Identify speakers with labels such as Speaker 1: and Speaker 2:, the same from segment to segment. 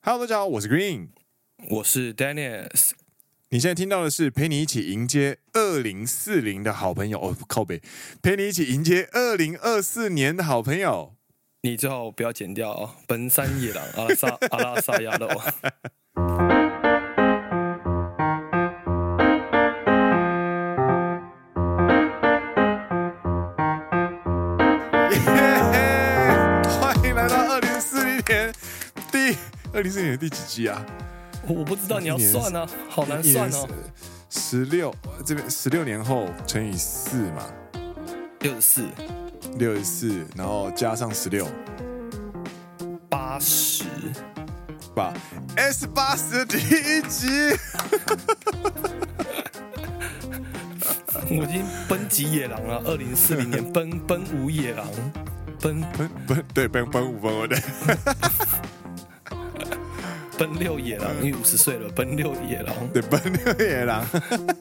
Speaker 1: Hello，大家好，我是 Green，
Speaker 2: 我是 Dennis。
Speaker 1: 你现在听到的是陪你一起迎接二零四零的好朋友哦，靠北，陪你一起迎接二零二四年的好朋友。
Speaker 2: 你最好不要剪掉哦，本山野狼阿拉萨阿拉萨亚罗。
Speaker 1: 二零四年第几季啊？
Speaker 2: 我不知道，你要算啊，好难算哦。
Speaker 1: 十六这边十六年后乘以四嘛，
Speaker 2: 六十四，
Speaker 1: 六十四，然后加上十六，
Speaker 2: 八十，
Speaker 1: 八 S 八十的第一集。
Speaker 2: 我已经奔极野狼了，二零四零年奔奔五野狼，奔
Speaker 1: 奔奔，对，奔奔五奔我的。
Speaker 2: 奔六野狼，因为五十岁了。奔六野狼，
Speaker 1: 对，奔六野狼，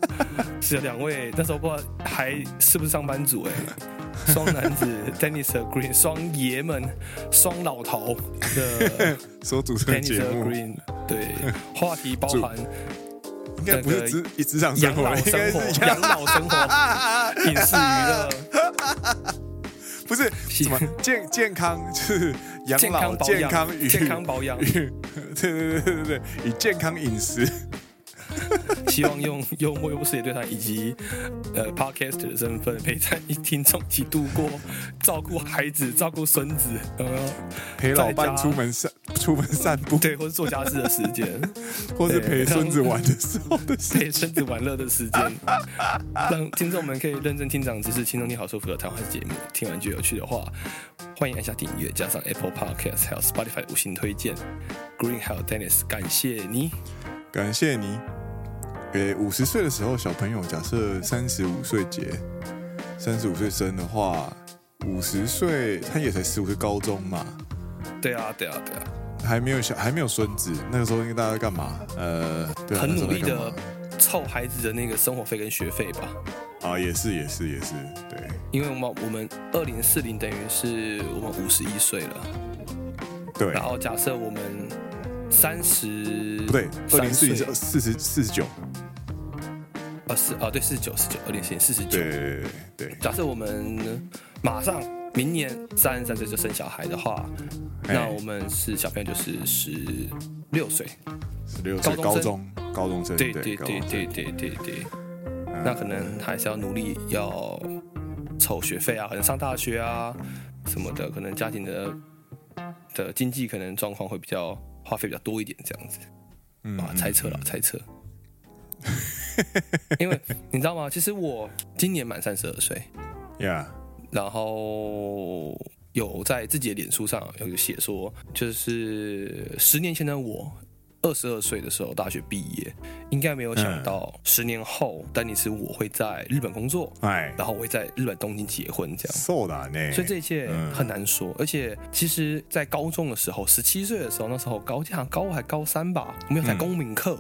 Speaker 2: 是两位那时候不知道还是不是上班族哎、欸，双男子 Dennis Green，双爷们，双老头的
Speaker 1: 所主持的节目。
Speaker 2: Dennis Green，对，话题包含
Speaker 1: 应该不是职职场生活，
Speaker 2: 养老生活，养老生活，影视娱乐。
Speaker 1: 不是。什么健健康，就是养老健康与
Speaker 2: 健康保养，
Speaker 1: 对对对对对，以健康饮食。
Speaker 2: 希望用幽默又不失礼对他，以及呃 podcast 的身份陪在一听众一起度过，照顾孩子，照顾孙子，呃，
Speaker 1: 陪老伴出门散 出门散步，
Speaker 2: 对，或是做家事的时间，
Speaker 1: 或是陪孙子玩的时候的时间，
Speaker 2: 陪孙子玩乐的时间，让听众们可以认真听长知识，轻松听好舒服的谈话节目。听完觉得有趣的话，欢迎按下订阅，加上 Apple Podcast 还有 Spotify 五星推荐。Green 还有 Dennis，感谢你，
Speaker 1: 感谢你。给五十岁的时候，小朋友假设三十五岁结，三十五岁生的话，五十岁他也才十五岁，高中嘛。
Speaker 2: 对啊，对啊，对啊，
Speaker 1: 还没有小，还没有孙子，那个时候应该大家在干嘛？呃，对啊，
Speaker 2: 很努力的凑孩子的那个生活费跟学费吧。
Speaker 1: 啊，也是，也是，也是，对。
Speaker 2: 因为我们我们二零四零等于是我们五十一岁了。
Speaker 1: 对。
Speaker 2: 然后假设我们三十
Speaker 1: 不对，二零四零是四十四十九。
Speaker 2: 啊四啊，对，四十九，四十九，二零四零四十九。
Speaker 1: 对对对。
Speaker 2: 假设我们马上明年三十三岁就生小孩的话，那我们是小朋友就是十六岁，
Speaker 1: 十六岁高中高中生
Speaker 2: 对对对对对对对，那可能还是要努力要凑学费啊，可能上大学啊什么的，可能家庭的的经济可能状况会比较花费比较多一点这样子，啊猜测了猜测，因为你知道吗？其实我今年满三十二岁
Speaker 1: ，Yeah。
Speaker 2: 然后有在自己的脸书上有写说，就是十年前的我，二十二岁的时候大学毕业，应该没有想到十年后，丹尼斯我会在日本工作，哎，然后我会在日本东京结婚，这样，所以这一切很难说。而且，其实，在高中的时候，十七岁的时候，那时候高好像高还高三吧，我们有台公民课。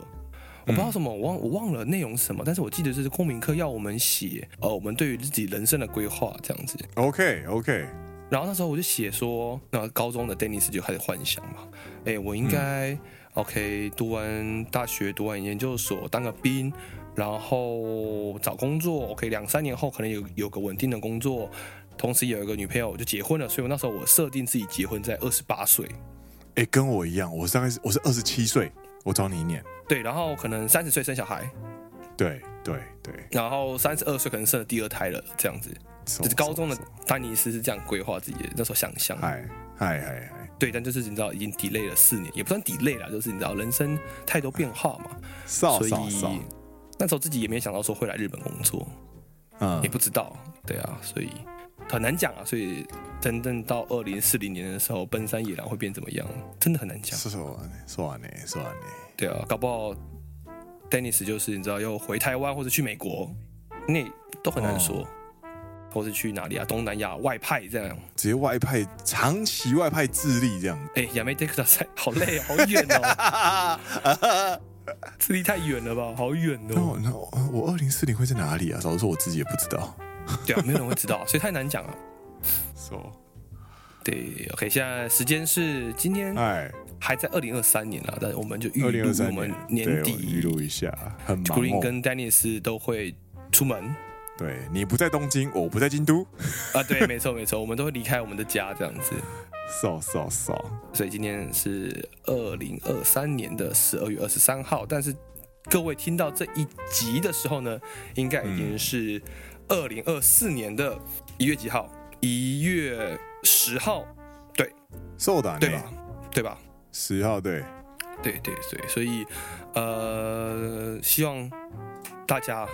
Speaker 2: 我不知道什么，我忘我忘了内容是什么，但是我记得这是公民课要我们写，呃，我们对于自己人生的规划这样子。
Speaker 1: OK OK。
Speaker 2: 然后那时候我就写说，那高中的 Dennis 就开始幻想嘛，哎，我应该、嗯、OK 读完大学，读完研究所，当个兵，然后找工作，OK 两三年后可能有有个稳定的工作，同时有一个女朋友，就结婚了。所以我那时候我设定自己结婚在二十八岁。
Speaker 1: 哎，跟我一样，我大概是我是二十七岁，我找你一年。
Speaker 2: 对，然后可能三十岁生小孩，
Speaker 1: 对对对，
Speaker 2: 然后三十二岁可能生了第二胎了，这样子。就是高中的丹尼斯是这样规划自己的，那时候想象。
Speaker 1: 嗨嗨嗨嗨，
Speaker 2: 对，但就是你知道，已经 delay 了四年，也不算 delay 了，就是你知道，人生太多变化嘛，所以那时候自己也没想到说会来日本工作，嗯，也不知道，对啊，所以很难讲啊。所以真正到二零四零年的时候，奔山野狼会变怎么样，真的很难讲。
Speaker 1: 说说说完呢，说完呢。
Speaker 2: 对啊，搞不好，Dennis 就是你知道要回台湾或者去美国，那都很难说，哦、或是去哪里啊？东南亚外派这样，
Speaker 1: 直接外派，长期外派智利这样。
Speaker 2: 哎，亚美德克赛好累，好远哦，智利太远了吧？好远哦。
Speaker 1: 那我我二零四零会在哪里啊？早说我自己也不知道。
Speaker 2: 对啊，没有人会知道，所以太难讲了。
Speaker 1: 说，
Speaker 2: 对，OK，现在时间是今天。哎。还在二零二三年啊，但是我们就预录我们年底
Speaker 1: 预录一下，很忙、哦。
Speaker 2: Green 跟 Dennis 都会出门。
Speaker 1: 对，你不在东京，我不在京都。
Speaker 2: 啊，对，没错没错，我们都会离开我们的家这样子。
Speaker 1: 扫扫扫。
Speaker 2: 所以今天是二零二三年的十二月二十三号，但是各位听到这一集的时候呢，应该已经是二零二四年的一月几号？一月十号。对，
Speaker 1: そうだね，
Speaker 2: 对吧？对吧？
Speaker 1: 十号，对，
Speaker 2: 对对对，所以呃，希望大家。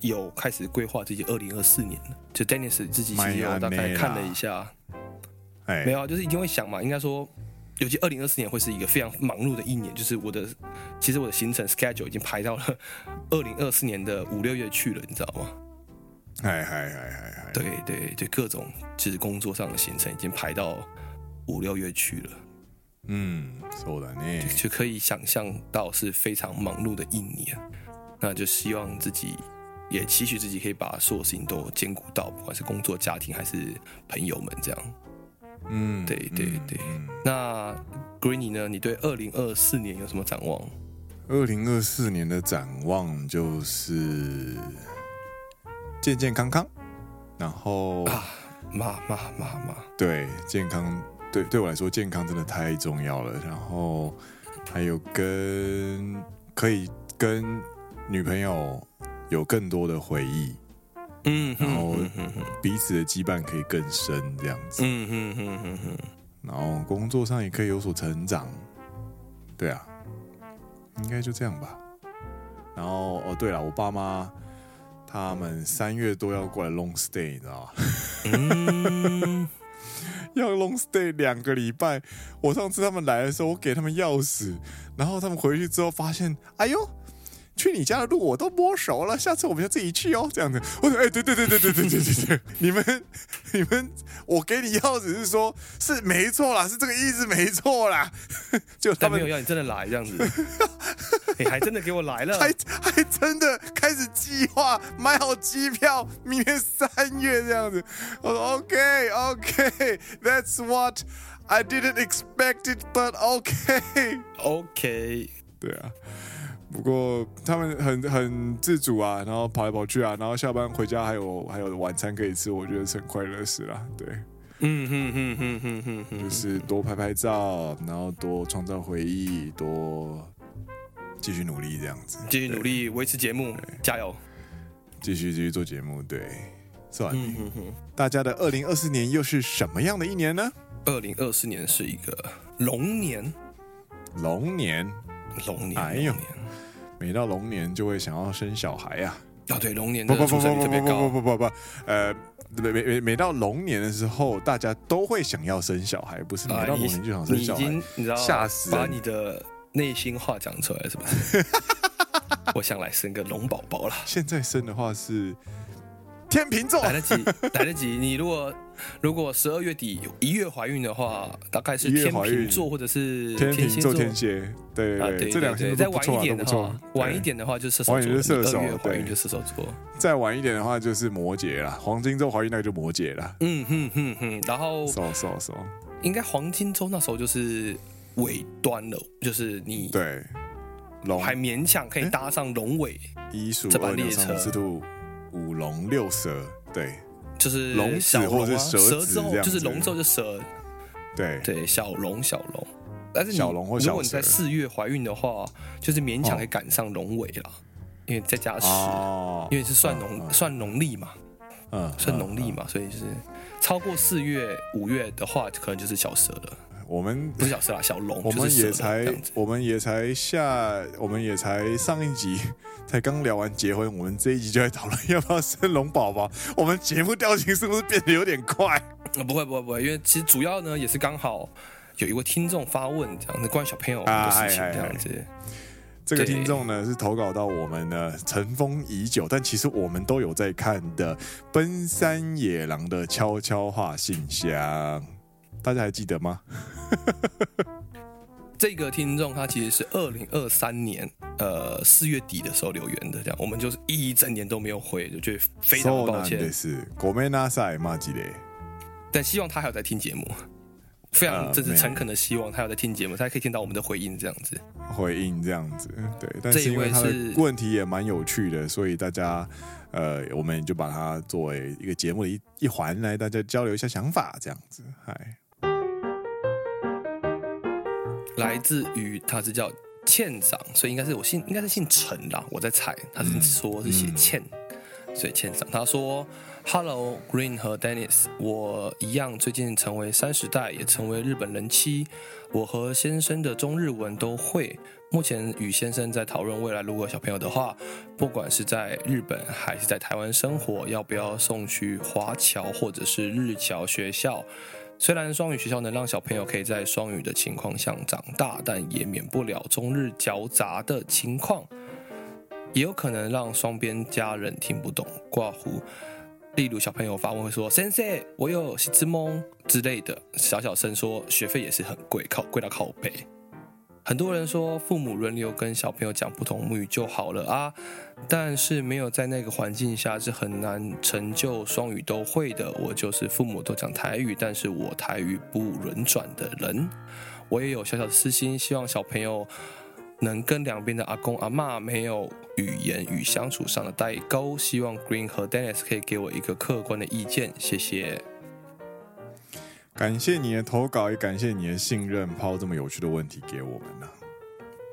Speaker 2: 有开始规划自己二零二四年了，就 Dennis 自己其实有大概看了一下，哎没有啊，就是一定会想嘛。应该说，尤其二零二四年会是一个非常忙碌的一年，就是我的其实我的行程 schedule 已经排到了 二零二四年的五六月去了，你知道吗？
Speaker 1: 嗨嗨嗨嗨嗨，
Speaker 2: 对对对，各种就是工作上的行程已经排到五六月去了。
Speaker 1: 嗯，そうだね，
Speaker 2: 就可以想象到是非常忙碌的一年，那就希望自己。也期许自己可以把所有事情都兼顾到，不管是工作、家庭还是朋友们这样。
Speaker 1: 嗯，
Speaker 2: 对对对。嗯、那 Greeny 呢？你对二零二四年有什么展望？
Speaker 1: 二零二四年的展望就是健健康康，然后
Speaker 2: 啊，妈妈妈妈，
Speaker 1: 对健康， 对对我来说健康真的太重要了。然后还有跟可以跟女朋友。有更多的回忆，
Speaker 2: 嗯，
Speaker 1: 然后彼此的羁绊可以更深，这样子，
Speaker 2: 嗯嗯嗯嗯嗯，
Speaker 1: 然后工作上也可以有所成长，对啊，应该就这样吧。然后哦，对了，我爸妈他们三月多要过来 long stay，你知道吗？
Speaker 2: 嗯，
Speaker 1: 要 long stay 两个礼拜。我上次他们来的时候，我给他们钥匙，然后他们回去之后发现，哎呦。去你家的路我都摸熟了，下次我们就自己去哦。这样子，我说，哎，对对对对对对对对对，你们 你们，我给你钥匙是说，是没错啦，是这个意思没错啦。就他们
Speaker 2: 没有要你真的来这样子，你还真的给我来了，
Speaker 1: 还还真的开始计划买好机票，明年三月这样子。我说 OK OK，That's what I didn't expect it，but OK
Speaker 2: OK，
Speaker 1: 对啊。不过他们很很自主啊，然后跑来跑去啊，然后下班回家还有还有晚餐可以吃，我觉得是很快乐的事啦。对，
Speaker 2: 嗯哼哼哼哼哼哼，
Speaker 1: 就是多拍拍照，然后多创造回忆，多继续努力这样子，
Speaker 2: 继续努力维持节目，加油，
Speaker 1: 继续继续做节目，对，算了。大家的二零二四年又是什么样的一年呢？
Speaker 2: 二零二四年是一个龙年，
Speaker 1: 龙年，
Speaker 2: 龙年，
Speaker 1: 哎呦。每到龙年就会想要生小孩呀！
Speaker 2: 啊，对，龙年的出生率特别高。
Speaker 1: 不不不不不不不不，呃，每每每每到龙年的时候，大家都会想要生小孩，不是每到龙年就想生小孩。
Speaker 2: 你知道，吓死！把你的内心话讲出来，是不是？我想来生个龙宝宝了。
Speaker 1: 现在生的话是。天秤座
Speaker 2: 来得及，来得及。你如果如果十二月底一月怀孕的话，大概是天秤座或者是
Speaker 1: 天秤座、天蝎。对啊，对，这两天
Speaker 2: 再晚一点的话，晚一点的话就射手座。二月怀孕就射手座。
Speaker 1: 再晚一点的话就是摩羯了。黄金周怀孕那个就摩羯了。
Speaker 2: 嗯哼哼哼。然后，
Speaker 1: 收收收。
Speaker 2: 应该黄金周那时候就是尾端了，就是你
Speaker 1: 对
Speaker 2: 龙还勉强可以搭上龙尾
Speaker 1: 一数
Speaker 2: 这班列车。
Speaker 1: 五龙六蛇，对，
Speaker 2: 就是
Speaker 1: 龙子或者蛇子
Speaker 2: 就是龙之后就蛇，
Speaker 1: 对。
Speaker 2: 对，小龙小龙，但是你
Speaker 1: 小龙或小蛇，
Speaker 2: 如果你在四月怀孕的话，就是勉强可以赶上龙尾了，因为再加十，因为是算农算农历嘛，嗯，算农历嘛，所以就是超过四月五月的话，可能就是小蛇了。
Speaker 1: 我们
Speaker 2: 不是小四啦，小龙，
Speaker 1: 我们也才，我们也才下，我们也才上一集才刚聊完结婚，我们这一集就在讨论要不要生龙宝宝。我们节目调性是不是变得有点快？
Speaker 2: 啊，不会不会不会，因为其实主要呢也是刚好有一位听众发问这样子，关于小朋友的事情这样子。啊、哎哎哎
Speaker 1: 这个听众呢是投稿到我们呢尘封已久，但其实我们都有在看的《奔山野狼的悄悄话信箱》。大家还记得吗？
Speaker 2: 这个听众他其实是二零二三年呃四月底的时候留言的，这样我们就是一整年都没有回，就觉得非常抱歉。
Speaker 1: 是ごめんなさいマジで。
Speaker 2: 但希望他还有在听节目。 非常这是诚恳的希望他有在听节目，他可以听到我们的回应这样子。
Speaker 1: 回应这样子，对。但是因为他的问题也蛮有趣的，所以大家呃，我们就把它作为一个节目的一一环来，大家交流一下想法这样子。嗨，
Speaker 2: 来自于他是叫欠长，所以应该是我姓，应该是姓陈啦，我在猜，他是说是写倩。嗯嗯所以欠长，他说：“Hello Green 和 Dennis，我一样最近成为三十代，也成为日本人妻。我和先生的中日文都会。目前与先生在讨论未来，如果小朋友的话，不管是在日本还是在台湾生活，要不要送去华侨或者是日侨学校？虽然双语学校能让小朋友可以在双语的情况下长大，但也免不了中日夹杂的情况。”也有可能让双边家人听不懂挂糊，例如小朋友发问会说“先生，我有西之梦”之类的，小小声说学费也是很贵，靠贵到靠北。很多人说父母轮流跟小朋友讲不同母语就好了啊，但是没有在那个环境下是很难成就双语都会的。我就是父母都讲台语，但是我台语不轮转的人，我也有小小的私心，希望小朋友。能跟两边的阿公阿嬷没有语言与相处上的代沟，希望 Green 和 Dennis 可以给我一个客观的意见，谢谢。
Speaker 1: 感谢你的投稿，也感谢你的信任，抛这么有趣的问题给我们呢、啊。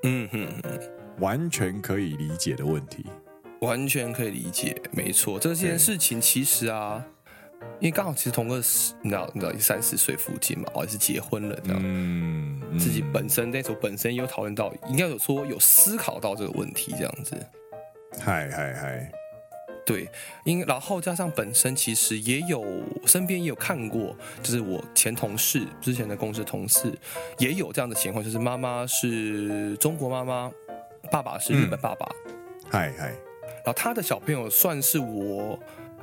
Speaker 2: 嗯哼哼，
Speaker 1: 完全可以理解的问题，
Speaker 2: 完全可以理解，没错，这件事情其实啊。因为刚好其实同个十，你知道，你知道三十岁附近嘛，还是结婚了，你知道，嗯，自己本身那时候本身也有讨论到，应该有说有思考到这个问题这样子。
Speaker 1: 嗨嗨嗨，
Speaker 2: 对，因然后加上本身其实也有身边也有看过，就是我前同事之前的公司同事也有这样的情况，就是妈妈是中国妈妈，爸爸是日本爸爸。
Speaker 1: 嗨嗨，
Speaker 2: 然后他的小朋友算是我。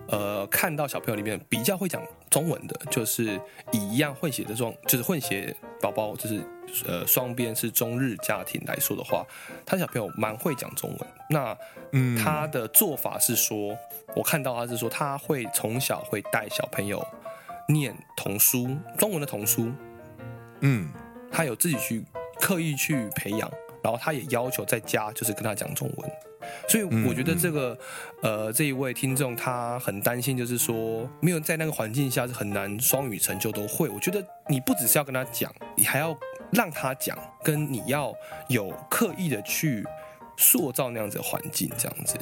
Speaker 2: 呃，看到小朋友里面比较会讲中文的，就是以一样混血的状，就是混血宝宝，就是呃双边是中日家庭来说的话，他小朋友蛮会讲中文。那嗯，他的做法是说，我看到他是说，他会从小会带小朋友念童书，中文的童书。嗯，他有自己去刻意去培养，然后他也要求在家就是跟他讲中文。所以我觉得这个，呃，这一位听众他很担心，就是说没有在那个环境下是很难双语成就都会。我觉得你不只是要跟他讲，你还要让他讲，跟你要有刻意的去塑造那样子的环境，这样子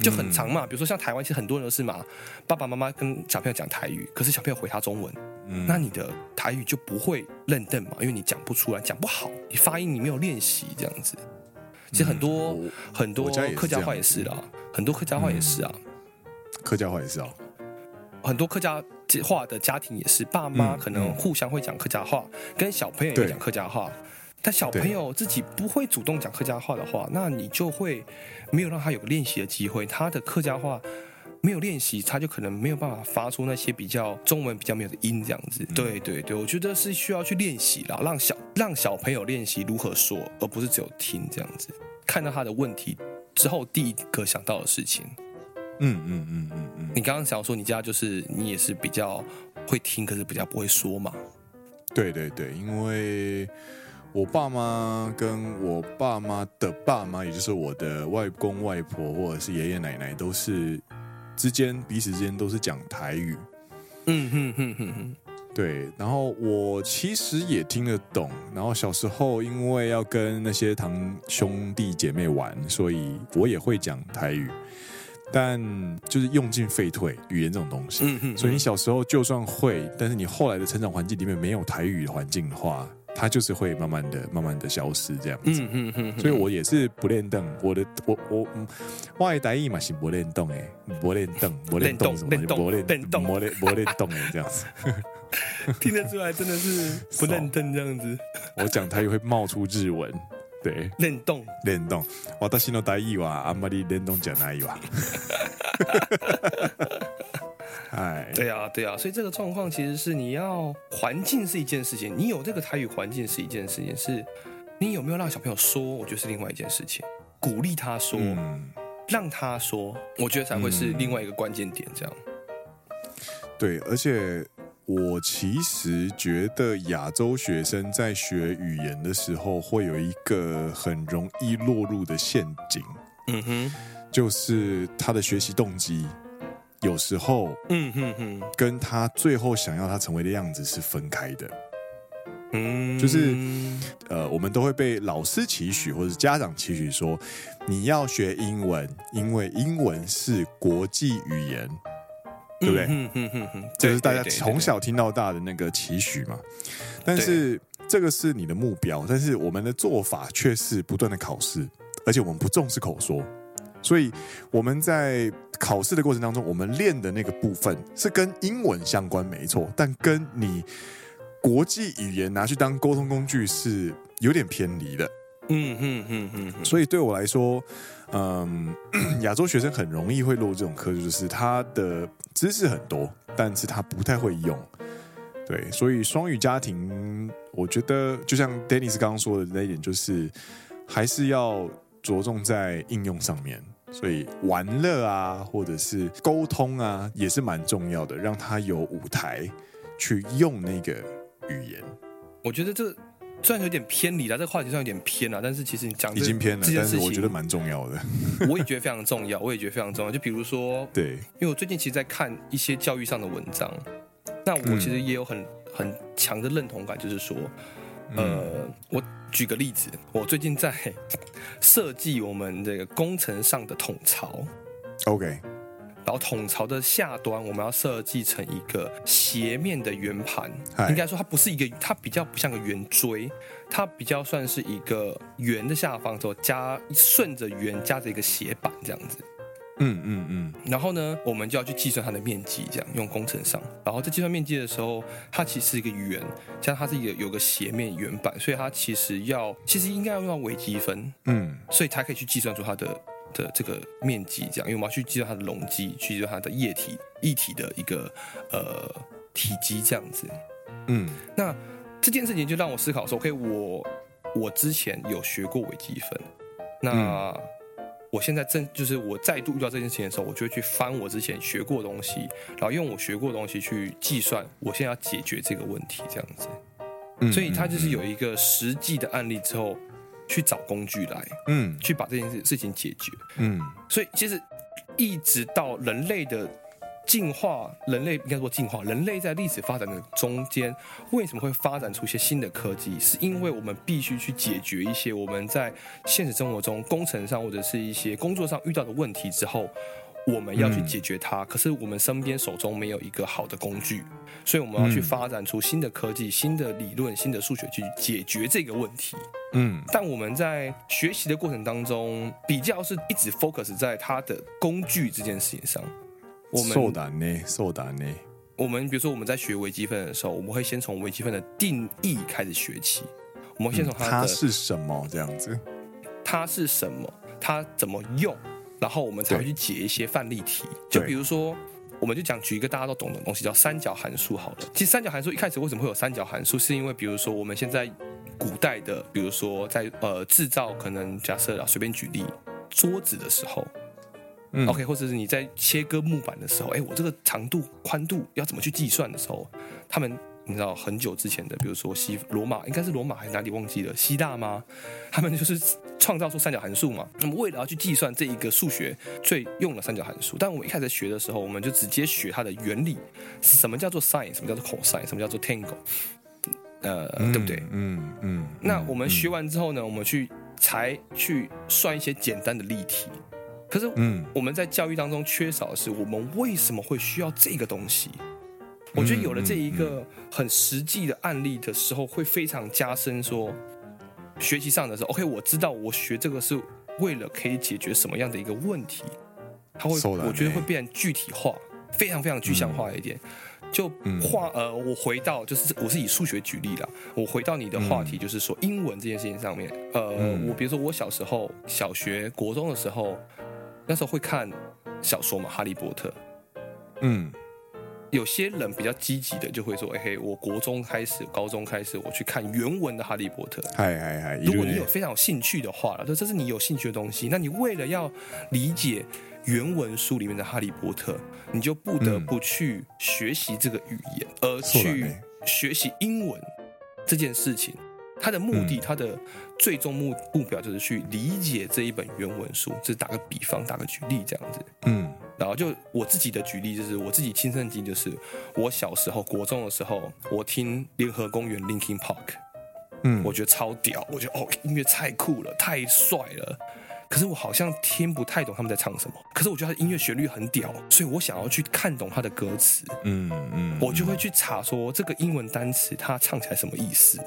Speaker 2: 就很长嘛。比如说像台湾，其实很多人都是嘛，爸爸妈妈跟小朋友讲台语，可是小朋友回他中文，嗯、那你的台语就不会认真嘛，因为你讲不出来，讲不好，你发音你没有练习，这样子。其实很多、嗯、很多客家话也是啦，很多客家话也是啊，
Speaker 1: 客家话也是啊，
Speaker 2: 很多客家话的家庭也是，爸妈可能互相会讲客家话，嗯、跟小朋友也讲客家话，但小朋友自己不会主动讲客家话的话，那你就会没有让他有个练习的机会，他的客家话没有练习，他就可能没有办法发出那些比较中文比较没有的音这样子。对对对，我觉得是需要去练习啦，让小让小朋友练习如何说，而不是只有听这样子。看到他的问题之后，第一个想到的事情，
Speaker 1: 嗯嗯嗯嗯嗯，嗯嗯，
Speaker 2: 你刚刚想说你家就是你也是比较会听，可是比较不会说嘛？
Speaker 1: 对对对，因为我爸妈跟我爸妈的爸妈，也就是我的外公外婆或者是爷爷奶奶，都是之间彼此之间都是讲台语。嗯哼哼哼哼。对，然后我其实也听得懂。然后小时候因为要跟那些堂兄弟姐妹玩，所以我也会讲台语。但就是用进废退，语言这种东西。所以你小时候就算会，但是你后来的成长环境里面没有台语环境的话，它就是会慢慢的、慢慢的消失这样子。嗯嗯嗯。所以我也是不练凳，我的我我我的台语嘛是不练邓哎，不练凳，不练邓什么？不练邓，不练不练邓哎，这样子。
Speaker 2: 听得出来，真的是 不认凳这样子。
Speaker 1: 我讲台语会冒出日文，对，
Speaker 2: 练动
Speaker 1: 练动。我到新都台语哇，阿妈的练动讲哪一哇？哎，
Speaker 2: 对啊，对啊，所以这个状况其实是你要环境是一件事情，你有这个台语环境是一件事情，是你有没有让小朋友说，我觉得是另外一件事情。鼓励他说，嗯、让他说，我觉得才会是另外一个关键点。这样，
Speaker 1: 对，而且。我其实觉得亚洲学生在学语言的时候，会有一个很容易落入的陷阱。
Speaker 2: 嗯哼，
Speaker 1: 就是他的学习动机有时候，
Speaker 2: 嗯哼哼，
Speaker 1: 跟他最后想要他成为的样子是分开的。
Speaker 2: 嗯，
Speaker 1: 就是呃，我们都会被老师期许，或者是家长期许说，你要学英文，因为英文是国际语言，对不对？
Speaker 2: 嗯哼哼哼，
Speaker 1: 这是大家从小听到大的那个期许嘛。但是这个是你的目标，但是我们的做法却是不断的考试，而且我们不重视口说，所以我们在考试的过程当中，我们练的那个部分是跟英文相关，没错，但跟你。国际语言拿去当沟通工具是有点偏离的，
Speaker 2: 嗯嗯嗯嗯，
Speaker 1: 所以对我来说，嗯，亚洲学生很容易会落这种科，就是他的知识很多，但是他不太会用。对，所以双语家庭，我觉得就像 Dennis 刚刚说的那一点，就是还是要着重在应用上面。所以玩乐啊，或者是沟通啊，也是蛮重要的，让他有舞台去用那个。语言，
Speaker 2: 我觉得这虽然有点偏离了，这个话题上有点偏了，但是其实你讲
Speaker 1: 已经偏了，但是我觉得蛮重要的。
Speaker 2: 我也 觉得非常重要，我也觉得非常重要。就比如说，
Speaker 1: 对，
Speaker 2: 因为我最近其实在看一些教育上的文章，那我其实也有很很强的认同感，就是说，呃，我举个例子，我最近在设计我们这个工程上的统槽
Speaker 1: ，OK。
Speaker 2: 然后统槽的下端，我们要设计成一个斜面的圆盘。应该说，它不是一个，它比较不像个圆锥，它比较算是一个圆的下方，之后加顺着圆加着一个斜板这样子。
Speaker 1: 嗯嗯嗯。
Speaker 2: 然后呢，我们就要去计算它的面积，这样用工程上。然后在计算面积的时候，它其实是一个圆，加上它是一个有个斜面圆板，所以它其实要其实应该要用到微积分。嗯。所以才可以去计算出它的。的这个面积，这样，因为我们要去计算它的容积，去计算它的液体液体的一个呃体积，这样子。嗯，那这件事情就让我思考说，OK，我我之前有学过微积分，那、嗯、我现在正就是我再度遇到这件事情的时候，我就会去翻我之前学过的东西，然后用我学过的东西去计算我现在要解决这个问题，这样子。嗯，所以他就是有一个实际的案例之后。去找工具来，嗯，去把这件事事情解决，嗯，所以其实一直到人类的进化，人类应该说进化，人类在历史发展的中间，为什么会发展出一些新的科技？是因为我们必须去解决一些我们在现实生活中工程上或者是一些工作上遇到的问题之后。我们要去解决它，嗯，可是我们身边手中没有一个好的工具，所以我们要去发展出新的科技、新的理论、新的数学去解决这个问题。嗯，但我们在学习的过程当中，比较是一直 focus 在它的工具这件事情上。我们
Speaker 1: 受难呢，受难呢。
Speaker 2: 我们比如说我们在学微积分的时候，我们会先从微积分的定义开始学起。我们先从它
Speaker 1: 是什么这样子？
Speaker 2: 它是什么？它怎么用？然后我们才会去解一些范例题，就比如说，我们就讲举一个大家都懂的东西，叫三角函数好了。其实三角函数一开始为什么会有三角函数？是因为比如说我们现在古代的，比如说在呃制造，可能假设啊随便举例桌子的时候，嗯，OK，或者是你在切割木板的时候，哎，我这个长度宽度要怎么去计算的时候，他们。你知道很久之前的，比如说西罗马，应该是罗马还是哪里忘记了？希腊吗？他们就是创造出三角函数嘛。那么为了要去计算这一个数学，最用了三角函数。但我们一开始学的时候，我们就直接学它的原理，什么叫做 sin，什么叫做 cos，什么叫做 tangle，呃、嗯，对不对？嗯嗯。那我们学完之后呢，我们去才去算一些简单的例题。可是，嗯，我们在教育当中缺少的是，我们为什么会需要这个东西？我觉得有了这一个很实际的案例的时候，会非常加深说学习上的时候，OK，我知道我学这个是为了可以解决什么样的一个问题，它会我觉得会变具体化，非常非常具象化一点。就话呃，我回到就是我是以数学举例了，我回到你的话题，就是说英文这件事情上面，呃，我比如说我小时候小学、国中的时候，那时候会看小说嘛，《哈利波特》，嗯。有些人比较积极的就会说：“哎嘿，我国中开始，高中开始，我去看原文的《哈利波特》。”
Speaker 1: 嗨嗨嗨！
Speaker 2: 如果你有非常有兴趣的话，就这是你有兴趣的东西，那你为了要理解原文书里面的《哈利波特》，你就不得不去学习这个语言，嗯、而去学习英文这件事情。他的目的，他、嗯、的最终目目标就是去理解这一本原文书。就是打个比方，打个举例这样子。嗯，然后就我自己的举例，就是我自己亲身经历，就是我小时候国中的时候，我听联合公园 Linkin Park，嗯，我觉得超屌，我觉得哦，音乐太酷了，太帅了。可是我好像听不太懂他们在唱什么。可是我觉得他的音乐旋律很屌，所以我想要去看懂他的歌词。嗯嗯，我就会去查说这个英文单词它唱起来什么意思。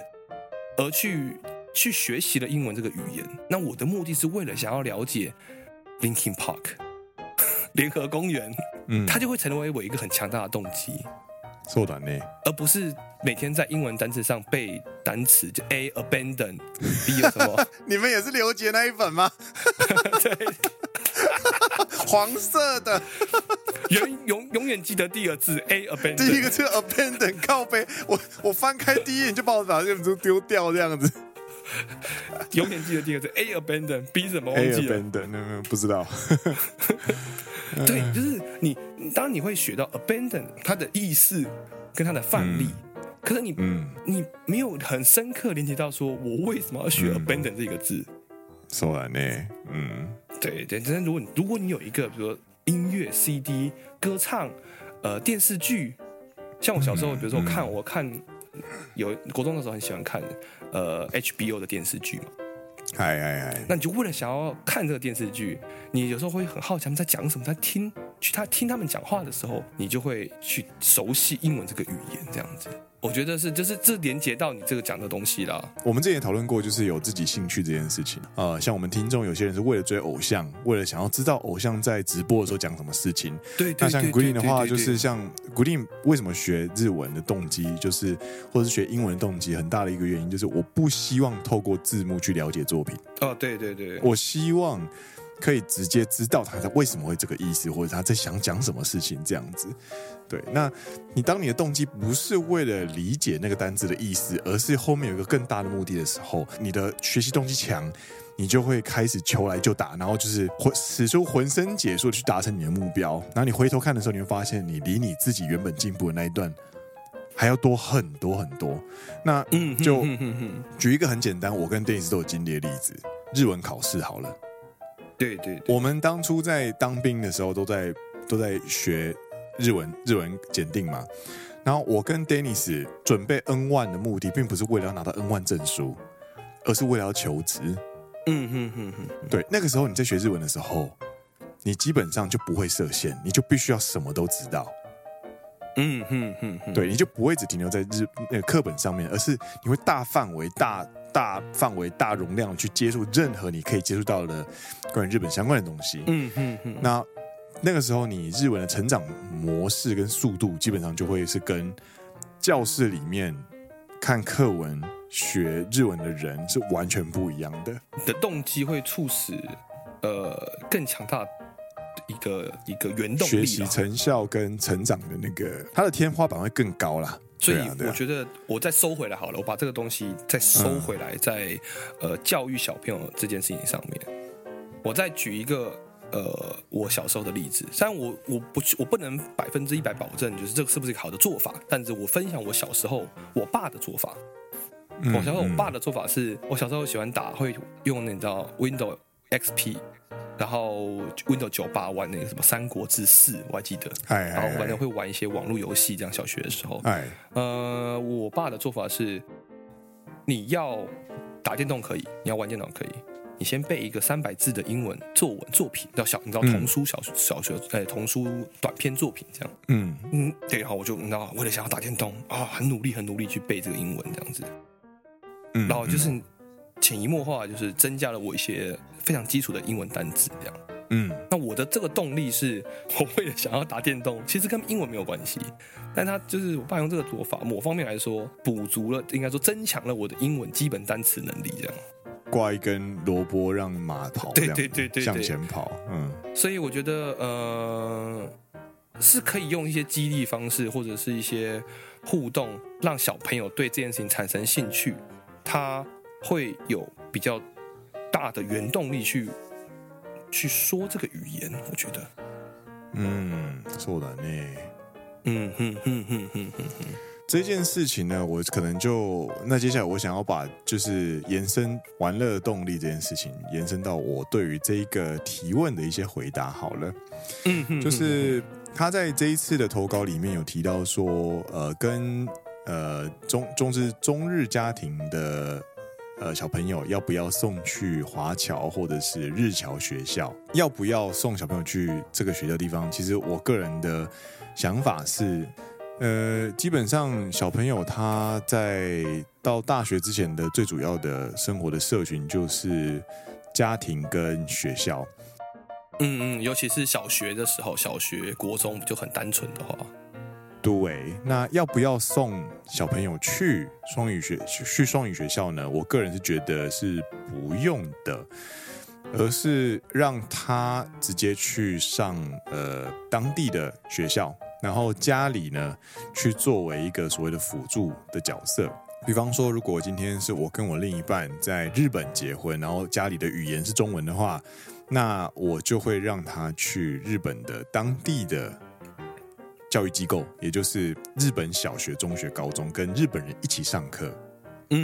Speaker 2: 而去去学习了英文这个语言，那我的目的是为了想要了解 Linkin Park 联合公园，嗯，它就会成为我一个很强大的动机。
Speaker 1: そうだね，
Speaker 2: 而不是每天在英文单词上背单词，就 A abandon，B 有什么？
Speaker 1: 你们也是刘杰那一本吗？
Speaker 2: 对，
Speaker 1: 黄色的。
Speaker 2: 永永永远记得第二字 A abandon，
Speaker 1: 第一个字 abandon 靠背，我我翻开第一眼就把我把这本书丢掉这样子。
Speaker 2: 永远记得第二个字 A abandon，B 什么忘记了
Speaker 1: abandon，嗯，不知道。
Speaker 2: 对，就是你，当然你会学到 abandon 它的意思跟它的范例，嗯、可是你，嗯，你没有很深刻连接到说我为什么要学 abandon 这个字。
Speaker 1: 说完呢，嗯，
Speaker 2: 对对，但是如果你如果你有一个比如说。音乐、CD、歌唱，呃，电视剧，像我小时候，比如说我看，嗯、我看有国中的时候很喜欢看，呃，HBO 的电视剧嘛。
Speaker 1: 哎哎哎！
Speaker 2: 那你就为了想要看这个电视剧，你有时候会很好奇他们在讲什么，在听去他听他们讲话的时候，你就会去熟悉英文这个语言，这样子。我觉得是，就是这连接到你这个讲的东西啦。
Speaker 1: 我们之前讨论过，就是有自己兴趣这件事情。呃，像我们听众有些人是为了追偶像，为了想要知道偶像在直播的时候讲什么事情。
Speaker 2: 对，
Speaker 1: 那像 Green 的话，就是像 Green 为什么学日文的动机，就是或者是学英文的动机，很大的一个原因就是我不希望透过字幕去了解作品。
Speaker 2: 哦，对对对，
Speaker 1: 我希望。可以直接知道他在为什么会这个意思，或者他在想讲什么事情这样子。对，那你当你的动机不是为了理解那个单字的意思，而是后面有一个更大的目的的时候，你的学习动机强，你就会开始求来就打，然后就是浑使出浑身解数去达成你的目标。然后你回头看的时候，你会发现你离你自己原本进步的那一段还要多很多很多。那就举一个很简单，我跟 Dennis 都有经历的例子，日文考试好了。
Speaker 2: 对对，对，
Speaker 1: 我们当初在当兵的时候，都在都在学日文，日文检定嘛。然后我跟 Dennis 准备 N1 的目的，并不是为了要拿到 N1 证书，而是为了要求职。嗯哼哼哼。对，那个时候你在学日文的时候，你基本上就不会设限，你就必须要什么都知道。嗯哼哼哼。对，你就不会只停留在日那个课本上面，而是你会大范围大。大范围、大容量去接触任何你可以接触到的关于日本相关的东西。嗯嗯嗯。那那个时候，你日文的成长模式跟速度，基本上就会是跟教室里面看课文学日文的人是完全不一样的。
Speaker 2: 你的动机会促使呃更强大的一个一个原动力，
Speaker 1: 学习成效跟成长的那个，它的天花板会更高啦。
Speaker 2: 所以我觉得我再收回来好了，我把这个东西再收回来，在呃教育小朋友这件事情上面，我再举一个呃我小时候的例子。虽然我我不我不能百分之一百保证，就是这个是不是一个好的做法，但是我分享我小时候我爸的做法。我小时候我爸的做法是我小时候喜欢打，会用那你知道 Windows XP。然后 Windows 九八玩那个什么《三国志四》，我还记得。哎，然后反正会玩一些网络游戏，这样小学的时候。哎，呃，我爸的做法是，你要打电动可以，你要玩电脑可以，你先背一个三百字的英文作文作品，叫小，你知道童书小小学哎童书短篇作品这样。嗯嗯，对，然后我就你知道，为了想要打电动啊，很努力很努力去背这个英文这样子。嗯，然后就是。潜移默化就是增加了我一些非常基础的英文单词，这样。嗯，那我的这个动力是 我为了想要打电动，其实跟英文没有关系，但他就是我爸用这个做法，某方面来说补足了，应该说增强了我的英文基本单词能力，这样。
Speaker 1: 挂一根萝卜让马跑，
Speaker 2: 对对对对，
Speaker 1: 向前跑。嗯，
Speaker 2: 所以我觉得呃。是可以用一些激励方式，或者是一些互动，让小朋友对这件事情产生兴趣，他会有比较大的原动力去去说这个语言。我觉得，
Speaker 1: 嗯，そうだね。
Speaker 2: 嗯哼哼哼哼哼哼。
Speaker 1: 这件事情呢，我可能就那接下来我想要把就是延伸玩乐动力这件事情延伸到我对于这一个提问的一些回答好了。
Speaker 2: 嗯哼，
Speaker 1: 就是他在这一次的投稿里面有提到说，呃，跟呃中中是中日家庭的 呃小朋友要不要送去华侨或者是日侨学校？要不要送小朋友去这个学校地方？其实我个人的想法是。呃，基本上小朋友他在到大学之前的最主要的生活的社群就是家庭跟学校。
Speaker 2: 嗯嗯，尤其是小学的时候，小学、国中就很单纯的话。
Speaker 1: 对，那要不要送小朋友去双语学去双语学校呢？我个人是觉得是不用的，而是让他直接去上呃当地的学校。然后家里呢，去作为一个所谓的辅助的角色。比方说，如果今天是我跟我另一半在日本结婚，然后家里的语言是中文的话，那我就会让他去日本的当地的教育机构，也就是日本小学、中学、高中，跟日本人一起上课。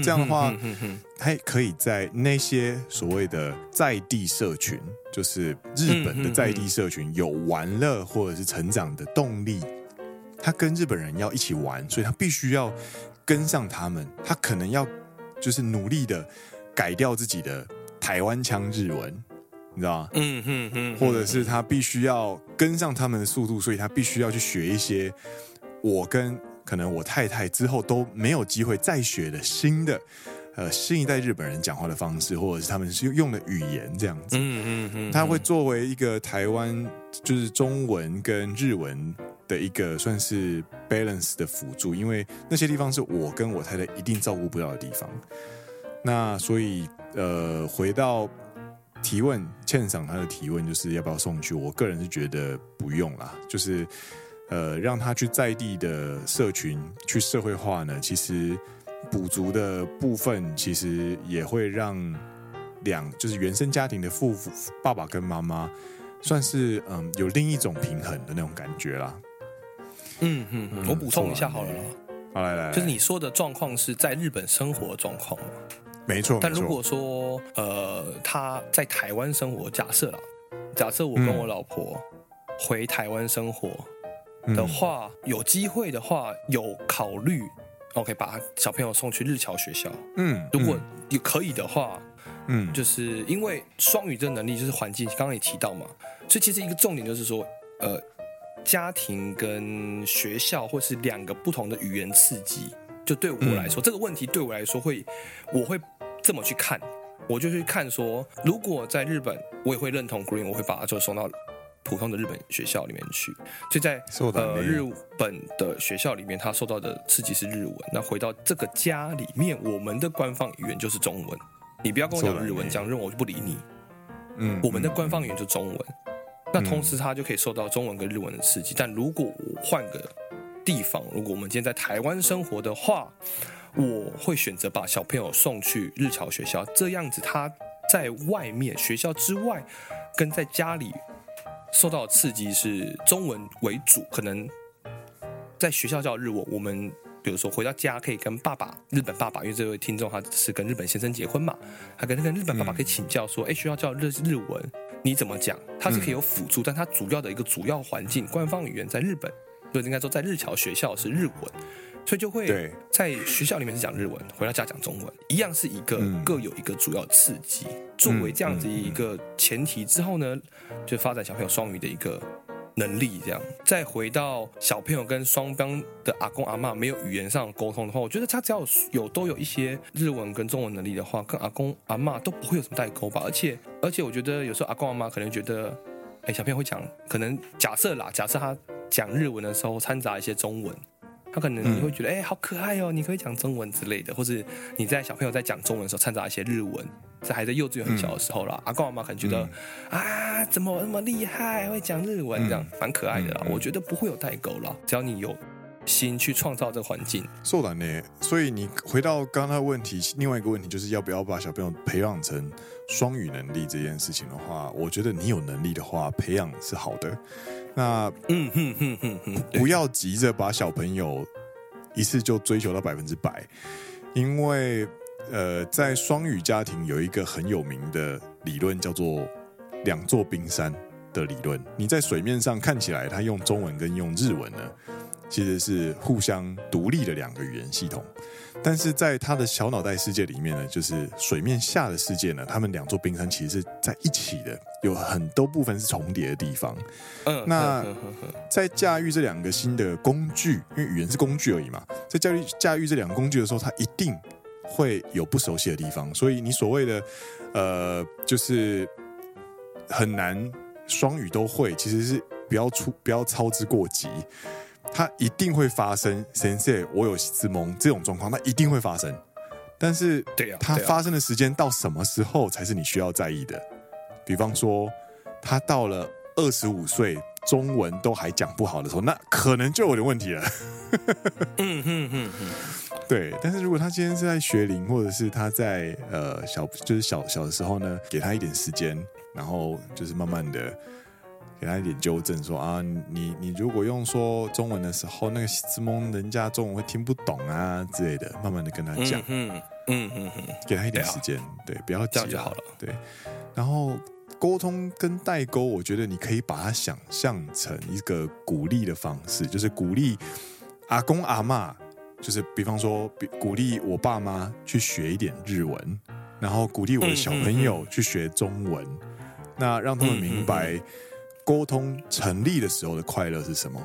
Speaker 1: 这样的话，还可以在那些所谓的在地社群，就是日本的在地社群，有玩乐或者是成长的动力。他跟日本人要一起玩，所以他必须要跟上他们。他可能要就是努力的改掉自己的台湾腔日文，你知道吗？
Speaker 2: 嗯嗯嗯，
Speaker 1: 或者是他必须要跟上他们的速度，所以他必须要去学一些我跟。可能我太太之后都没有机会再学的新的，呃，新一代日本人讲话的方式，或者是他们是用的语言这样子。
Speaker 2: 嗯嗯嗯，
Speaker 1: 他会作为一个台湾就是中文跟日文的一个算是 balance 的辅助，因为那些地方是我跟我太太一定照顾不到的地方。那所以呃，回到提问，欠赏他的提问就是要不要送去？我个人是觉得不用啦，就是。呃，让他去在地的社群去社会化呢，其实补足的部分，其实也会让两就是原生家庭的父父爸爸跟妈妈，算是嗯有另一种平衡的那种感觉啦。
Speaker 2: 嗯嗯嗯，我补充一下好了啦。
Speaker 1: 好来来，来，
Speaker 2: 就是你说的状况是在日本生活的状况吗？
Speaker 1: 没错。
Speaker 2: 但如果说呃他在台湾生活，假设啦，假设我跟我老婆回台湾生活。嗯的话，有机会的话，有考虑，OK，把小朋友送去日侨学校。
Speaker 1: 嗯，
Speaker 2: 如果也可以的话，
Speaker 1: 嗯，
Speaker 2: 就是因为双语这个能力就是环境，刚刚也提到嘛，所以其实一个重点就是说，呃，家庭跟学校或是两个不同的语言刺激，就对我来说，嗯，这个问题对我来说会，我会这么去看，我就去看说，如果在日本，我也会认同 Green，我会把他就送到。普通的日本学校里面去，所以在呃日本的学校里面，他受到的刺激是日文。那回到这个家里面，我们的官方语言就是中文。你不要跟我讲日文，讲日文我就不理你。
Speaker 1: 嗯，
Speaker 2: 我们的官方语言就中文。那同时他就可以受到中文跟日文的刺激。但如果我换个地方，如果我们今天在台湾生活的话，我会选择把小朋友送去日侨学校。这样子他在外面学校之外，跟在家里。受到的刺激是中文为主，可能在学校叫日文。我们比如说回到家可以跟爸爸，日本爸爸，因为这位听众他是跟日本先生结婚嘛，他跟那个日本爸爸可以请教说，哎、嗯，学校叫日日文，你怎么讲？他是可以有辅助，嗯、但他主要的一个主要环境，官方语言在日本，就应该说在日侨学校是日文。所以就会在学校里面是讲日文，回到家讲中文，一样是一个各有一个主要刺激。作为这样子一个前提之后呢，就发展小朋友双语的一个能力。这样再回到小朋友跟双方的阿公阿妈没有语言上沟通的话，我觉得他只要有，都有一些日文跟中文能力的话，跟阿公阿妈都不会有什么代沟吧。而且而且我觉得有时候阿公阿妈可能觉得，哎，小朋友会讲，可能假设啦，假设他讲日文的时候掺杂一些中文。他可能你会觉得，哎、嗯欸，好可爱哦，你可以讲中文之类的，或是你在小朋友在讲中文的时候掺杂一些日文，这还在幼稚园很小的时候啦，嗯、阿公阿妈可能觉得、嗯、啊，怎么那么厉害，会讲日文这样，蛮、嗯、可爱的啦。嗯、我觉得不会有代沟啦，只要你有心去创造这个环境。
Speaker 1: 受难呢，所以你回到刚刚的问题，另外一个问题就是要不要把小朋友培养成双语能力这件事情的话，我觉得你有能力的话，培养是好的。那嗯哼哼哼哼，不要急着把小朋友一次就追求到百分之百，因为。呃，在双语家庭有一个很有名的理论，叫做“两座冰山”的理论。你在水面上看起来，它用中文跟用日文呢，其实是互相独立的两个语言系统。但是在他的小脑袋世界里面呢，就是水面下的世界呢，他们两座冰山其实是在一起的，有很多部分是重叠的地方。嗯，那在驾驭这两个新的工具，因为语言是工具而已嘛，在驾驭驾驭这两个工具的时候，他一定。会有不熟悉的地方，所以你所谓的呃，就是很难双语都会，其实是不要出不要操之过急，它一定会发生。先生，我有质问这种状况，它一定会发生。但是，对呀，它发生的时间到什么时候才是你需要在意的？比方说，他到了二十五岁，中文都还讲不好的时候，那可能就有点问题了。嗯嗯嗯嗯。对，但是如果他今天是在学龄，或者是他在呃小，就是小小的时候呢，给他一点时间，然后就是慢慢的给他一点纠正说，说啊，你你如果用说中文的时候，那个字幕人家中文会听不懂啊之类的，慢慢的跟他讲，嗯嗯嗯嗯，给他一点时间，对，对，不要急就好了，对。然后沟通跟代沟，我觉得你可以把它想象成一个鼓励的方式，就是鼓励阿公阿妈。就是比方说，鼓励我爸妈去学一点日文，然后鼓励我的小朋友去学中文，嗯嗯嗯、那让他们明白沟通成立的时候的快乐是什么。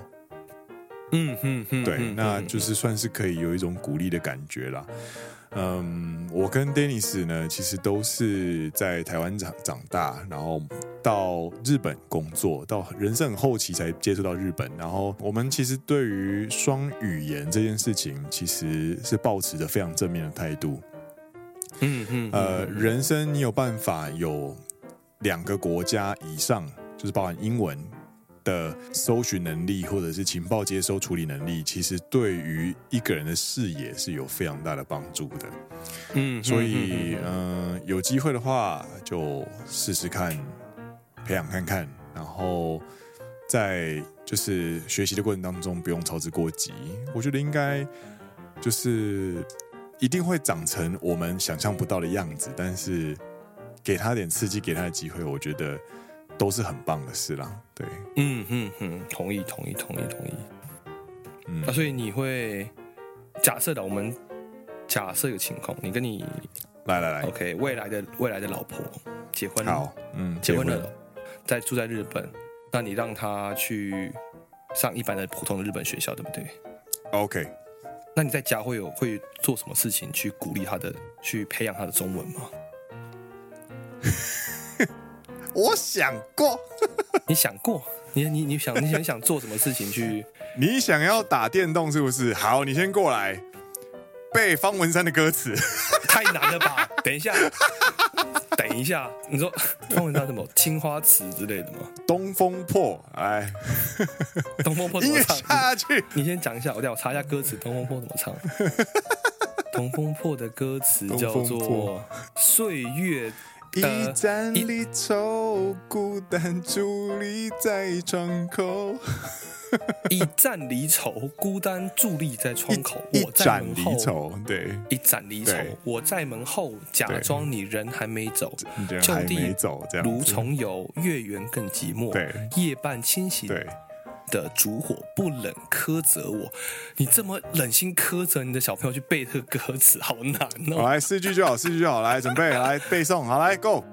Speaker 1: 嗯嗯嗯，对，那就是算是可以有一种鼓励的感觉啦。嗯，我跟 Dennis 呢，其实都是在台湾长长大，然后到日本工作，到人生很后期才接触到日本。然后我们其实对于双语言这件事情，其实是抱持着非常正面的态度。嗯嗯，呃，人生你有办法有两个国家以上，就是包含英文。的搜寻能力或者是情报接收处理能力，其实对于一个人的视野是有非常大的帮助的。嗯，所以嗯、呃，有机会的话就试试看，培养看看，然后在就是学习的过程当中不用操之过急。我觉得应该就是一定会长成我们想象不到的样子，但是给他点刺激，给他的机会，我觉得。都是很棒的事啦，对，
Speaker 2: 嗯嗯嗯，同意同意同意同意，嗯，啊，所以你会假设的，我们假设一个情况，你跟你
Speaker 1: 来来来
Speaker 2: ，OK，未来的未来的老婆结婚了，
Speaker 1: 好，嗯，
Speaker 2: 结婚了，在住在日本，那你让他去上一般的普通的日本学校，对不对
Speaker 1: ？OK，
Speaker 2: 那你在家会有会做什么事情去鼓励他的，去培养他的中文吗？
Speaker 1: 我想过，
Speaker 2: 你想过，你你你想你想想做什么事情去？
Speaker 1: 你想要打电动是不是？好，你先过来背方文山的歌词，
Speaker 2: 太难了吧？等一下，等一下，你说方文山什么青花瓷之类的吗？
Speaker 1: 东风破，哎，
Speaker 2: 东风破怎么唱？
Speaker 1: 下去，
Speaker 2: 你先讲一下，我等下我查一下歌词，东风破怎么唱？东风破的歌词叫做岁月。
Speaker 1: 一站离 愁，孤单伫立在窗口。
Speaker 2: 一站离愁，孤单伫立在窗口。
Speaker 1: 我在门后，对，
Speaker 2: 一站离愁。我在门后，假装你人还没走。旧地如重游，月圆更寂寞。对，夜半清醒。对。的烛火不冷苛责我，你这么冷心苛责你的小朋友去背这个歌词，好难哦。
Speaker 1: 好，来四句就好，四句就好，来准备来背诵，好来 Go，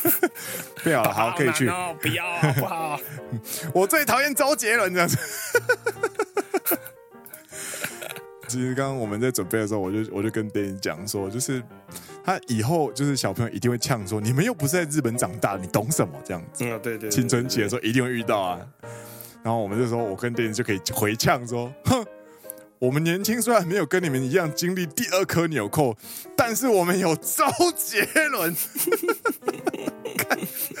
Speaker 1: 背好了，好可以去。
Speaker 2: 不要好不好？
Speaker 1: 我最讨厌周杰伦这样子。其实刚刚我们在准备的时候，我就我就跟别人讲说，就是他以后就是小朋友一定会呛说，你们又不是在日本长大，你懂什么这样子？
Speaker 2: 嗯，对对，
Speaker 1: 青春期的时候一定会遇到啊。然后我们就说，我跟电视就可以回呛说：“哼，我们年轻虽然没有跟你们一样经历第二颗纽扣，但是我们有周杰伦，看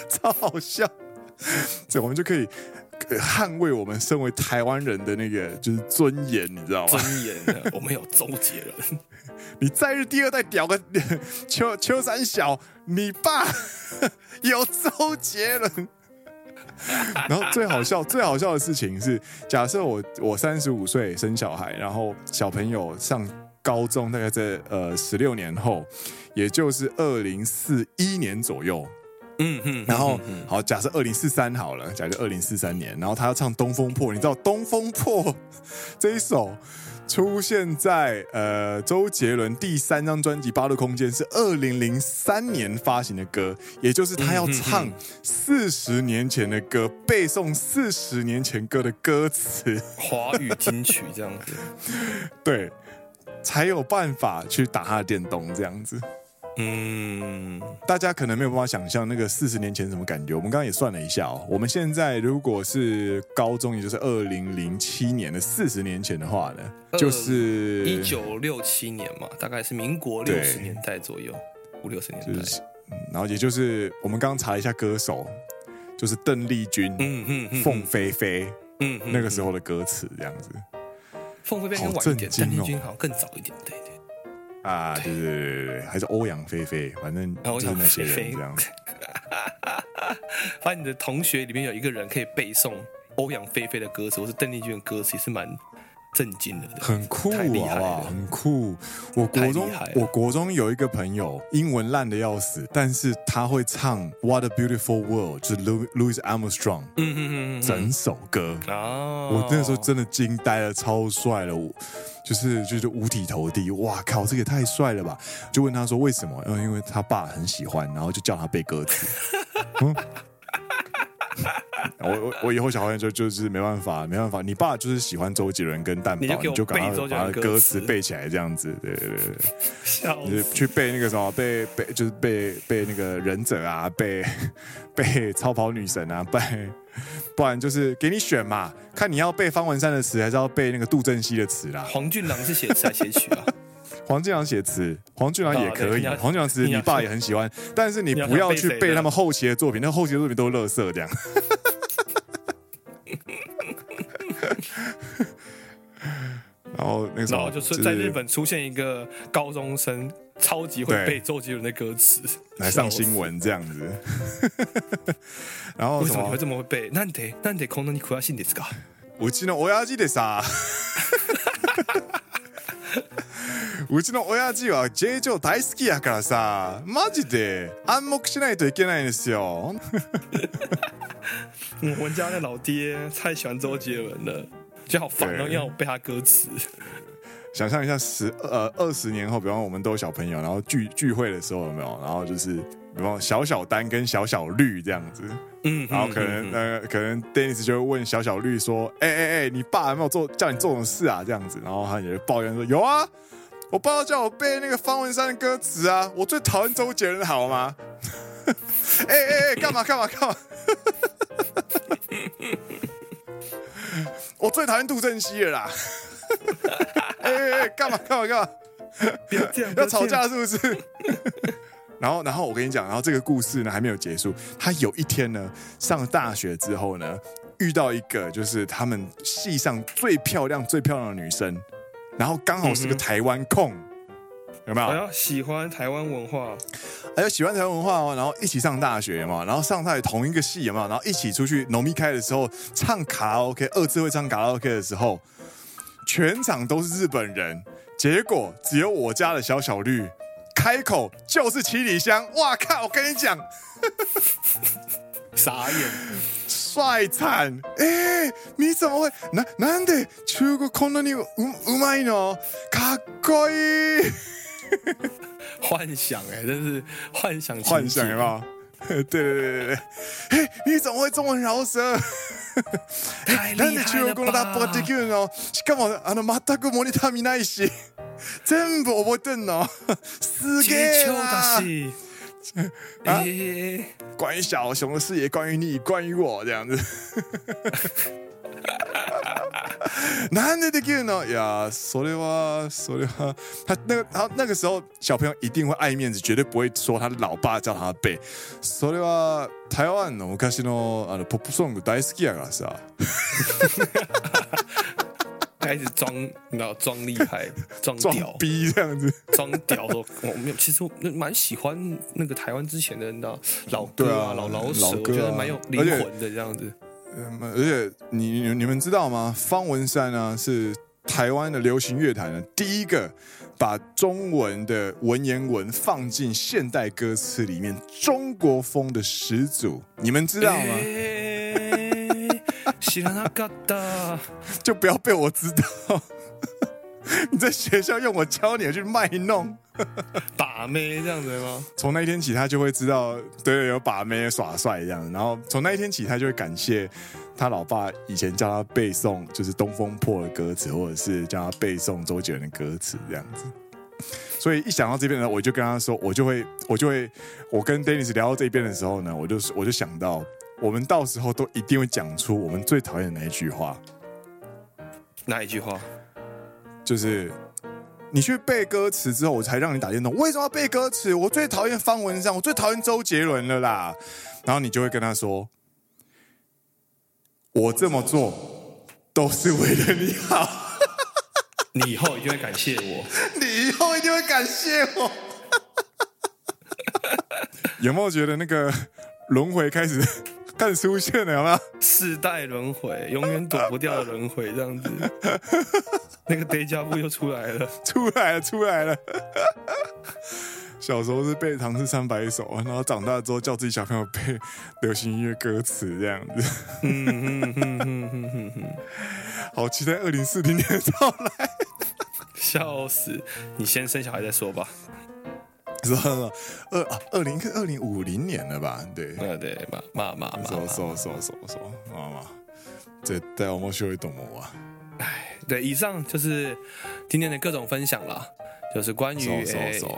Speaker 1: 超好笑。这我们就可以捍卫我们身为台湾人的那个就是尊严，你知道吗？
Speaker 2: 尊严，我们有周杰伦。
Speaker 1: 你在日第二代屌个 秋秋山小，你爸有周杰伦。然后最好笑、最好笑的事情是，假设我我三十五岁生小孩，然后小朋友上高中，大概在呃十六年后，也就是二零四一年左右。嗯嗯，然后好，假设二零四三好了，假设二零四三年，然后他要唱《东风破》，你知道《东风破》这一首出现在呃周杰伦第三张专辑《八度空间》是二零零三年发行的歌，也就是他要唱四十年前的歌，背诵四十年前歌的歌词，
Speaker 2: 华语金曲这样子，
Speaker 1: 对，才有办法去打他的电动这样子。嗯，大家可能没有办法想象那个四十年前什么感觉。我们刚刚也算了一下哦，我们现在如果是高中，也就是二零零七年的四十年前的话呢，就是
Speaker 2: 一九六七年嘛，大概是民国六十年代左右，五六十年代。
Speaker 1: 就是，然后也就是我们刚刚查了一下歌手，就是邓丽君、嗯嗯嗯、凤飞飞，嗯，那个时候的歌词这样子。
Speaker 2: 凤飞飞更晚一点，邓丽君好像更早一点，对。
Speaker 1: 啊，对对对对对，还是欧阳菲菲，反正就是那些人这样子。
Speaker 2: 发现你的同学里面有一个人可以背诵欧阳菲菲的歌词，或是邓丽君的歌词，也是蛮震惊了。
Speaker 1: 很酷啊，很酷。我国中，我国中有一个朋友，英文烂的要死，但是他会唱《What a Beautiful World》，就是 Louis Armstrong，嗯嗯嗯，整首歌哦，我那时候真的惊呆了，超帅了我。就是就是五体投地，哇靠，这个也太帅了吧！就问他说为什么？因为因为他爸很喜欢，然后就叫他背歌词。嗯、我我我以后小孩就就是没办法，没办法，你爸就是喜欢周杰伦跟蛋堡，你就赶快把他的歌词背起来，这样子，对对对，笑死，去背那个什么，背背就是背背那个忍者啊，背背超跑女神啊，背。不然就是给你选嘛，看你要背方文山的词，还是要背那个杜振熙的词啦。
Speaker 2: 黄俊郎是写词还是写曲啊？
Speaker 1: 黄俊郎写词，黄俊郎也可以。黄俊郎词你爸也很喜欢，但是你不要去背他们后期的作品，那后期的作品都是垃圾这样。然后那个时候
Speaker 2: 就是在日本出现一个高中生。超级会背周杰伦的歌词
Speaker 1: 来上新闻这样子，然后
Speaker 2: 为什么你会这么会背？なんでなんでこんなに详しいんですか？
Speaker 1: うちの亲父です啊， うちの亲父は J ジョー大好きやからさ，マジで暗黙しないといけないんですよ。
Speaker 2: 我们家的老爹太喜欢周杰伦了，就好烦哦，要我背他歌词。
Speaker 1: 想象一下十呃二十年后，比方我们都有小朋友，然后聚聚会的时候有没有？然后就是比方小小丹跟小小绿这样子，嗯，然后可能、嗯、呃可能 Dennis 就会问小小绿说：“哎哎哎，你爸有没有做叫你做什么事啊？”这样子，然后他也会抱怨说：“有啊， 我爸叫我背那个方文山的歌词啊，我最讨厌周杰伦，好吗？” 哎哎哎，干嘛干嘛干嘛？我最讨厌杜振熙了啦。哎哎哎，干嘛干嘛干嘛？要吵架是不是？然后，然后我跟你讲，然后这个故事呢还没有结束。他有一天呢，上大学之后呢，遇到一个就是他们系上最漂亮、最漂亮的女生，然后刚好是个台湾控，有没有？
Speaker 2: 哎呀，喜欢台湾文化，
Speaker 1: 哎呀，喜欢台湾文化哦。然后一起上大学嘛，然后上大学同一个系嘛，然后一起出去农密开的时候唱卡拉 OK，二次会唱卡拉 OK 的时候。全场都是日本人，结果只有我家的小小绿开口就是七里香。哇靠！我跟你讲，
Speaker 2: 傻眼，
Speaker 1: 帅惨！哎、欸，你怎么会？那なんで中国こんなにううまいの？かっこいい！
Speaker 2: 幻想哎、欸，真是幻想
Speaker 1: 幻想有没有？对对对对对，哎，你怎么会这么饶舌？
Speaker 2: なんで中国语のラップができるの？
Speaker 1: しかもあの全くモニター见ないし，全部覚えてんの？すげえ啊！啊，关于小熊的事也关于你，关于我这样子。 なんでできるの？呀，それはそれは他那个他那个时候小朋友一定会爱面子，绝对不会说他老爸叫他背。それは台湾の昔のあのポップソング大好きやからさ。
Speaker 2: 开始装，你知道装厉害，装屌
Speaker 1: 装逼这样子，
Speaker 2: 装屌说我没有。其实我蛮喜欢那个台湾之前的，你知道老歌啊，啊老老舍，我觉得蛮有灵魂的这样子。
Speaker 1: 嗯，而且你你们知道吗？方文山呢是台湾的流行乐坛的第一个把中文的文言文放进现代歌词里面，中国风的始祖。你们知道吗？欸 就不要被我知道。你在学校用我教你去卖弄
Speaker 2: 把妹这样子吗？
Speaker 1: 从那一天起，他就会知道，对，有把妹耍帅这样子。然后从那一天起，他就会感谢他老爸以前叫他背诵，就是《东风破》的歌词，或者是叫他背诵周杰伦的歌词这样子。所以一想到这边呢，我就跟他说，我就会，我就会，我跟 Dennis 聊到这边的时候呢，我就我就想到。我们到时候都一定会讲出我们最讨厌的那一句话。
Speaker 2: 哪一句话？
Speaker 1: 就是你去背歌词之后，我才让你打电动。为什么要背歌词？我最讨厌方文山，我最讨厌周杰伦了啦。然后你就会跟他说：“我这么做都是为了你好。”
Speaker 2: 你以后一定会感谢我。
Speaker 1: 你以后一定会感谢我。有没有觉得那个轮回开始？开始出现了，有没有？
Speaker 2: 世代轮回，永远躲不掉的轮回，这样子。那个 Deja Vu 又出来了，
Speaker 1: 出来了，出来了。小时候是背《唐诗三百首》，然后长大之后叫自己小朋友背流行音乐歌词，这样子。嗯嗯嗯嗯嗯嗯，好期待二零四零年到来。
Speaker 2: 笑死！你先生小孩再说吧。
Speaker 1: 说二啊，二零二零五零年了吧？对，
Speaker 2: 对对，嘛嘛嘛嘛，
Speaker 1: 说说说说说，妈妈，这带我们学会懂我啊！
Speaker 2: 哎，对，以上就是今天的各种分享啦，就是关于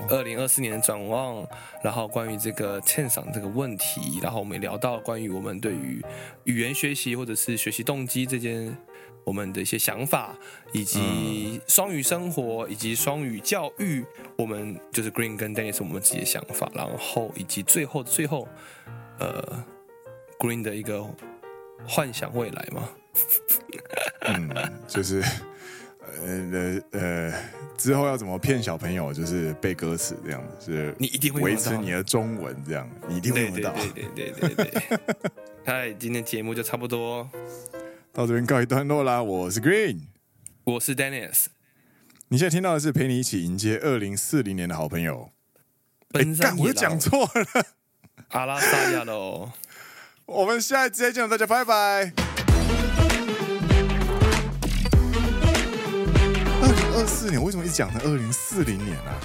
Speaker 2: 二零二四年的展望，然后关于这个欠赏这个问题，然后我们也聊到关于我们对于语言学习或者是学习动机这件。我们的一些想法，以及双语生活，以及双语教育，我们就是 Green 跟 Dennis 我们自己的想法，然后以及最后最后，呃，Green 的一个幻想未来嘛，
Speaker 1: 嗯，就是呃呃之后要怎么骗小朋友，就是背歌词这样子，是你一定会维持你的中文这样，你一定会用到，
Speaker 2: 对对对对对。嗨，今天节目就差不多。
Speaker 1: 到这边告一段落啦！我是 Green，
Speaker 2: 我是 Dennis。
Speaker 1: 你现在听到的是陪你一起迎接二零四零年的好朋友。哎，干，我又讲错了。
Speaker 2: 阿拉萨亚喽！
Speaker 1: 我们下一集再见，大家拜拜。四年为什么一直讲成二零四零年啊？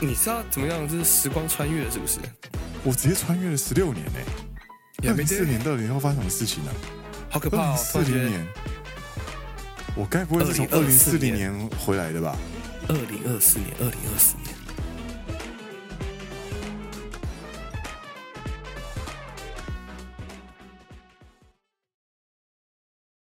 Speaker 2: 你知道怎么样？这是时光穿越了，是不是？
Speaker 1: 我直接穿越了十六年呢、欸。二零四年到底要发生什么事情呢、啊？
Speaker 2: 好可怕！
Speaker 1: 四零年，我该不会是从二零四零年回来的吧？
Speaker 2: 二零二四年，二零二四年。